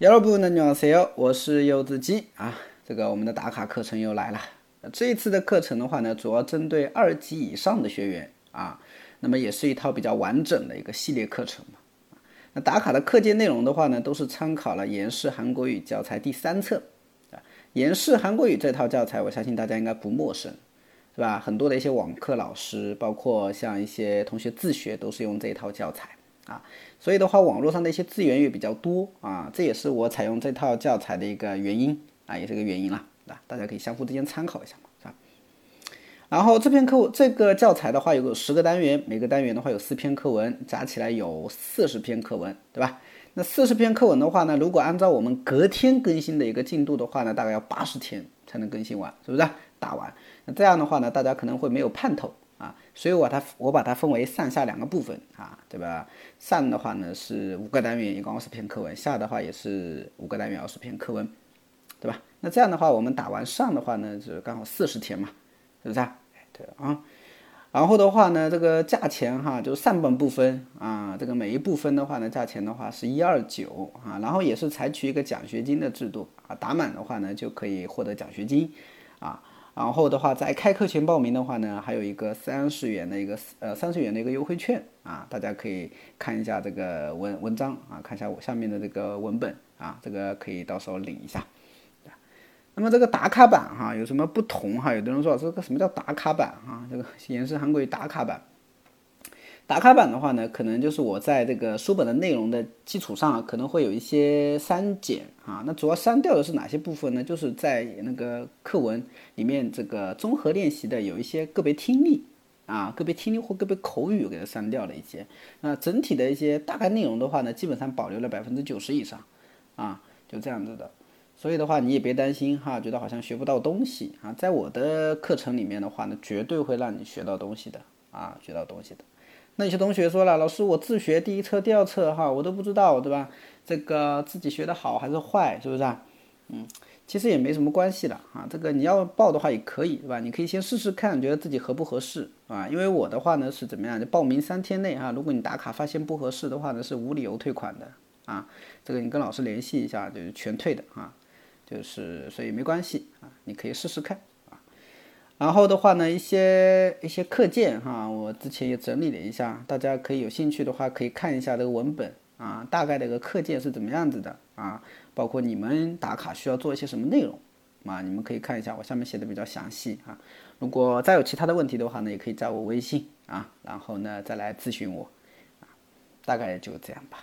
여러분 안녕하세요. 我是柚子鸡啊。这个我们的打卡课程又来了。这一次的课程的话呢，主要针对二级以上的学员啊，那么也是一套比较完整的一个系列课程嘛。那打卡的课件内容的话呢，都是参考了严氏韩国语教材第三册啊。严氏韩国语这套教材，我相信大家应该不陌生，是吧？很多的一些网课老师，包括像一些同学自学，都是用这套教材。 啊，所以的话，网络上的一些资源也比较多啊，这也是我采用这套教材的一个原因啊，也是个原因啦，啊，大家可以相互之间参考一下嘛，是吧？然后这篇课这个教材的话，有个十个单元，每个单元的话有四篇课文，加起来有四十篇课文，对吧？那四十篇课文的话呢，如果按照我们隔天更新的一个进度的话呢，大概要八十天才能更新完，是不是？打完，那这样的话呢，大家可能会没有盼头。啊，所以我把它我把它分为上下两个部分啊，对吧？上的话呢是五个单元，一共二十篇课文；下的话也是五个单元，二十篇课文，对吧？那这样的话，我们打完上的话呢，就刚好四十天嘛，是不是啊？对啊。然后的话呢，这个价钱哈，就上半部分啊，这个每一部分的话呢，价钱的话是一二九啊，然后也是采取一个奖学金的制度啊，打满的话呢就可以获得奖学金啊。然后的话，在开课前报名的话呢，还有一个三十元的一个呃三十元的一个优惠券啊，大家可以看一下这个文文章啊，看一下我下面的这个文本啊，这个可以到时候领一下。那么这个打卡版哈有什么不同哈？有的人说这个什么叫打卡版啊？这个 也是韩国语打卡版。打卡版的话呢，可能就是我在这个书本的内容的基础上，可能会有一些删减啊。那主要删掉的是哪些部分呢？就是在那个课文里面这个综合练习的有一些个别听力啊，个别听力或个别口语给它删掉了一些。那整体的一些大概内容的话呢，基本上保留了百分之九十以上啊，就这样子的。所以的话，你也别担心哈，觉得好像学不到东西啊。在我的课程里面的话呢，绝对会让你学到东西的啊，学到东西的。那有些同学说了，老师，我自学第一册、第二册哈，我都不知道，对吧？这个自己学的好还是坏，是不是啊？嗯，其实也没什么关系的啊。这个你要报的话也可以，对吧？你可以先试试看，觉得自己合不合适啊？因为我的话呢是怎么样？就报名三天内哈，如果你打卡发现不合适的话呢，是无理由退款的啊。这个你跟老师联系一下，就是全退的啊。就是所以没关系啊，你可以试试看。然后的话呢，一些一些课件哈，我之前也整理了一下，大家可以有兴趣的话，可以看一下这个文本啊，大概的一个课件是怎么样子的啊，包括你们打卡需要做一些什么内容啊，你们可以看一下，我下面写的比较详细啊。如果再有其他的问题的话呢，也可以加我微信啊，然后呢再来咨询我啊，大概就这样吧。